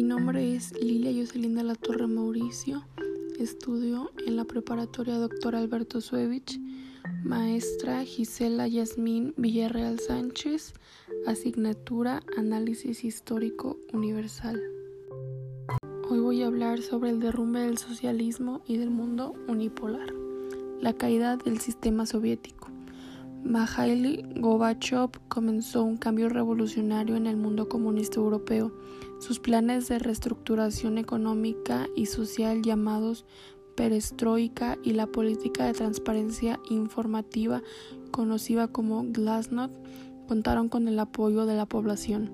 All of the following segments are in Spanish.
Mi nombre es Lilia Jocelyn de la Torre Mauricio. Estudio en la preparatoria Dr. Alberto Suevich, maestra Gisela Yasmín Villarreal Sánchez, asignatura Análisis Histórico Universal. Hoy voy a hablar sobre el derrumbe del socialismo y del mundo unipolar, la caída del sistema soviético. Mikhail Gorbachev comenzó un cambio revolucionario en el mundo comunista europeo. Sus planes de reestructuración económica y social llamados perestroika y la política de transparencia informativa conocida como Glasnost contaron con el apoyo de la población.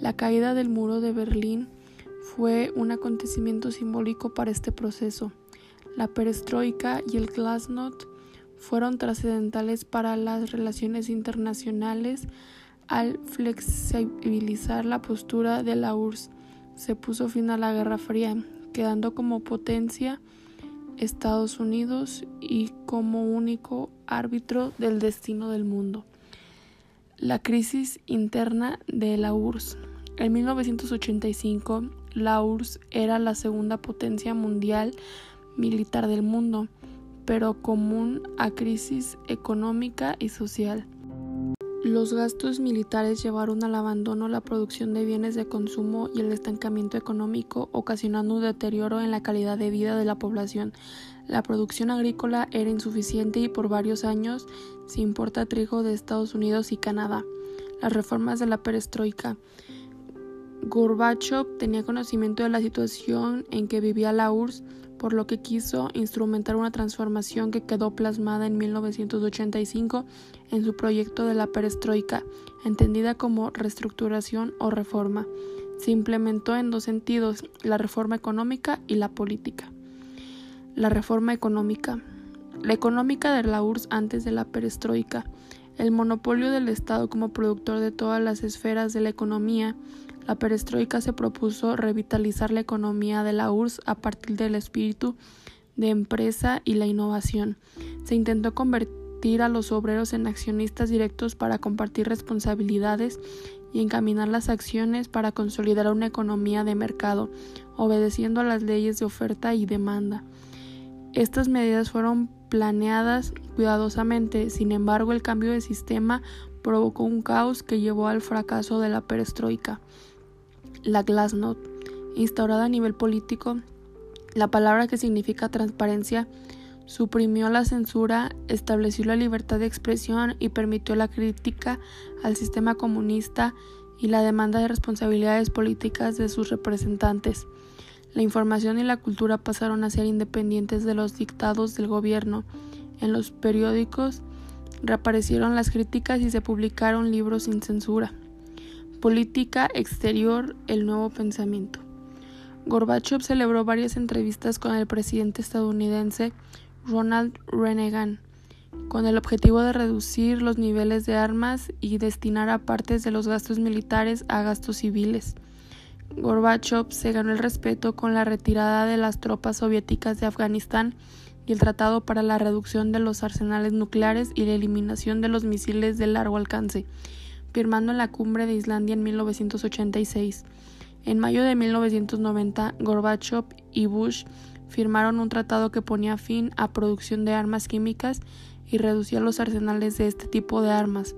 La caída del muro de Berlín fue un acontecimiento simbólico para este proceso. La perestroika y el Glasnost fueron trascendentales para las relaciones internacionales al flexibilizar la postura de la URSS. Se puso fin a la Guerra Fría, quedando como potencia Estados Unidos y como único árbitro del destino del mundo. La crisis interna de la URSS. En 1985, la URSS era la segunda potencia mundial militar del mundo pero común a crisis económica y social. Los gastos militares llevaron al abandono la producción de bienes de consumo y el estancamiento económico, ocasionando un deterioro en la calidad de vida de la población. La producción agrícola era insuficiente y por varios años se importa trigo de Estados Unidos y Canadá. Las reformas de la perestroika. Gorbachev tenía conocimiento de la situación en que vivía la URSS por lo que quiso instrumentar una transformación que quedó plasmada en 1985 en su proyecto de la perestroika, entendida como reestructuración o reforma. Se implementó en dos sentidos, la reforma económica y la política. La reforma económica. La económica de la URSS antes de la perestroika. El monopolio del Estado como productor de todas las esferas de la economía, la perestroika se propuso revitalizar la economía de la URSS a partir del espíritu de empresa y la innovación. Se intentó convertir a los obreros en accionistas directos para compartir responsabilidades y encaminar las acciones para consolidar una economía de mercado, obedeciendo a las leyes de oferta y demanda. Estas medidas fueron planeadas cuidadosamente, sin embargo el cambio de sistema provocó un caos que llevó al fracaso de la perestroika la Glasnost, instaurada a nivel político, la palabra que significa transparencia, suprimió la censura, estableció la libertad de expresión y permitió la crítica al sistema comunista y la demanda de responsabilidades políticas de sus representantes. La información y la cultura pasaron a ser independientes de los dictados del gobierno. En los periódicos reaparecieron las críticas y se publicaron libros sin censura. Política exterior, el nuevo pensamiento. Gorbachev celebró varias entrevistas con el presidente estadounidense Ronald Reagan con el objetivo de reducir los niveles de armas y destinar a partes de los gastos militares a gastos civiles. Gorbachev se ganó el respeto con la retirada de las tropas soviéticas de Afganistán y el tratado para la reducción de los arsenales nucleares y la eliminación de los misiles de largo alcance firmando en la cumbre de Islandia en 1986. En mayo de 1990, Gorbachev y Bush firmaron un tratado que ponía fin a producción de armas químicas y reducía los arsenales de este tipo de armas.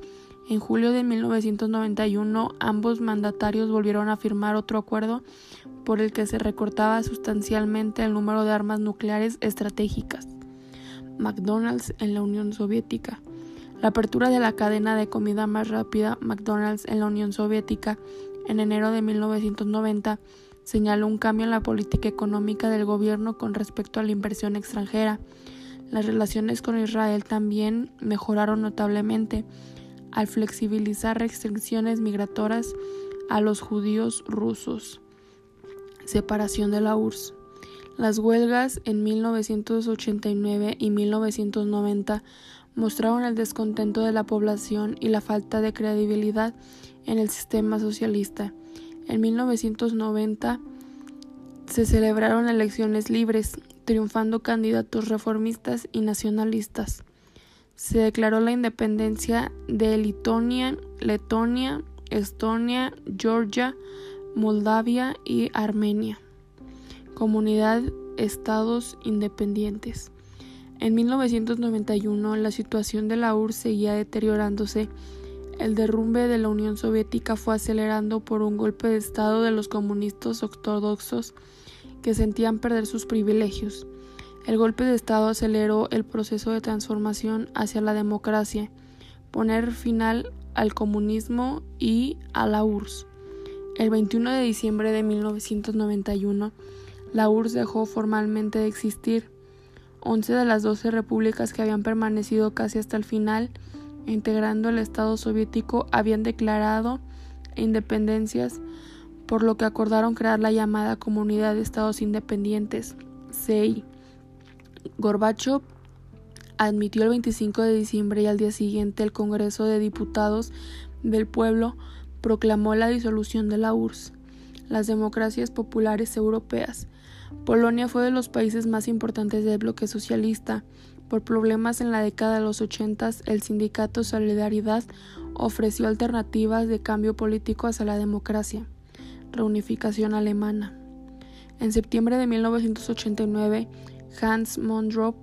En julio de 1991, ambos mandatarios volvieron a firmar otro acuerdo por el que se recortaba sustancialmente el número de armas nucleares estratégicas. McDonald's en la Unión Soviética. La apertura de la cadena de comida más rápida McDonald's en la Unión Soviética en enero de 1990 señaló un cambio en la política económica del gobierno con respecto a la inversión extranjera. Las relaciones con Israel también mejoraron notablemente al flexibilizar restricciones migratorias a los judíos rusos. Separación de la URSS. Las huelgas en 1989 y 1990 mostraron el descontento de la población y la falta de credibilidad en el sistema socialista. En 1990 se celebraron elecciones libres, triunfando candidatos reformistas y nacionalistas. Se declaró la independencia de Lituania, Letonia, Estonia, Georgia, Moldavia y Armenia. Comunidad Estados independientes. En 1991 la situación de la URSS seguía deteriorándose. El derrumbe de la Unión Soviética fue acelerando por un golpe de Estado de los comunistas ortodoxos que sentían perder sus privilegios. El golpe de Estado aceleró el proceso de transformación hacia la democracia, poner final al comunismo y a la URSS. El 21 de diciembre de 1991, la URSS dejó formalmente de existir. Once de las doce repúblicas que habían permanecido casi hasta el final, integrando el Estado soviético, habían declarado independencias, por lo que acordaron crear la llamada Comunidad de Estados Independientes, CEI. Gorbachev admitió el 25 de diciembre y al día siguiente el Congreso de Diputados del Pueblo proclamó la disolución de la URSS. Las democracias populares europeas Polonia fue de los países más importantes del bloque socialista. Por problemas en la década de los 80, el sindicato Solidaridad ofreció alternativas de cambio político hacia la democracia. Reunificación alemana. En septiembre de 1989, Hans Mondrop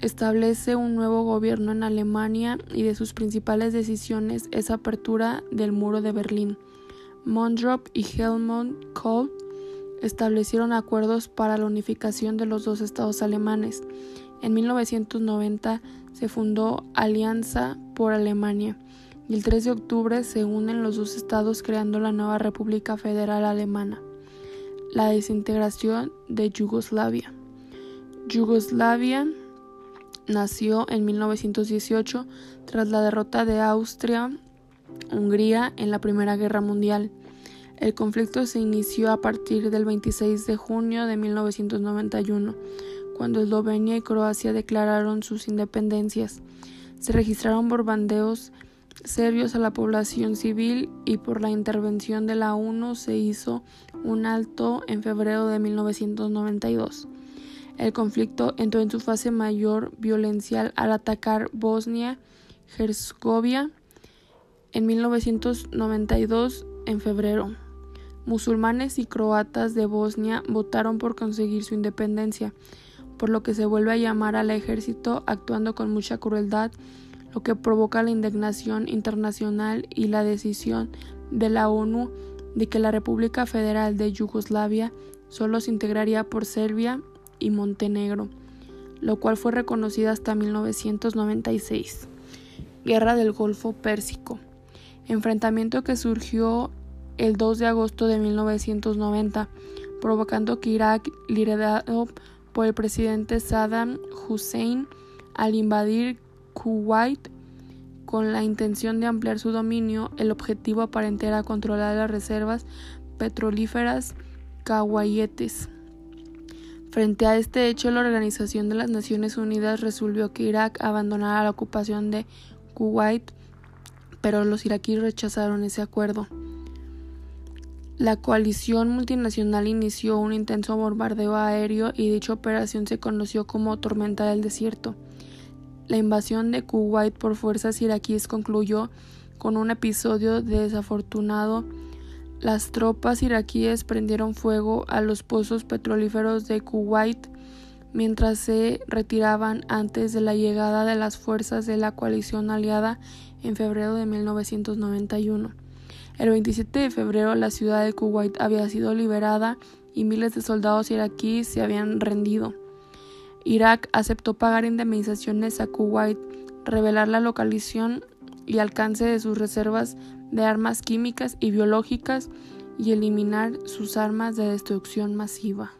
establece un nuevo gobierno en Alemania y de sus principales decisiones es apertura del muro de Berlín. Mondrop y Helmut Kohl establecieron acuerdos para la unificación de los dos estados alemanes. En 1990 se fundó Alianza por Alemania y el 3 de octubre se unen los dos estados creando la nueva República Federal Alemana. La desintegración de Yugoslavia. Yugoslavia nació en 1918 tras la derrota de Austria-Hungría en la Primera Guerra Mundial. El conflicto se inició a partir del 26 de junio de 1991, cuando Eslovenia y Croacia declararon sus independencias. Se registraron bombardeos serbios a la población civil y por la intervención de la ONU se hizo un alto en febrero de 1992. El conflicto entró en su fase mayor violencial al atacar Bosnia-Herzegovina en 1992 en febrero musulmanes y croatas de Bosnia votaron por conseguir su independencia, por lo que se vuelve a llamar al ejército actuando con mucha crueldad, lo que provoca la indignación internacional y la decisión de la ONU de que la República Federal de Yugoslavia solo se integraría por Serbia y Montenegro, lo cual fue reconocida hasta 1996. Guerra del Golfo Pérsico. Enfrentamiento que surgió el 2 de agosto de 1990, provocando que Irak, liderado por el presidente Saddam Hussein, al invadir Kuwait con la intención de ampliar su dominio, el objetivo aparente era controlar las reservas petrolíferas kawayetes. Frente a este hecho, la Organización de las Naciones Unidas resolvió que Irak abandonara la ocupación de Kuwait, pero los iraquíes rechazaron ese acuerdo. La coalición multinacional inició un intenso bombardeo aéreo y dicha operación se conoció como Tormenta del Desierto. La invasión de Kuwait por fuerzas iraquíes concluyó con un episodio desafortunado. Las tropas iraquíes prendieron fuego a los pozos petrolíferos de Kuwait mientras se retiraban antes de la llegada de las fuerzas de la coalición aliada en febrero de 1991. El 27 de febrero la ciudad de Kuwait había sido liberada y miles de soldados iraquíes se habían rendido. Irak aceptó pagar indemnizaciones a Kuwait, revelar la localización y alcance de sus reservas de armas químicas y biológicas y eliminar sus armas de destrucción masiva.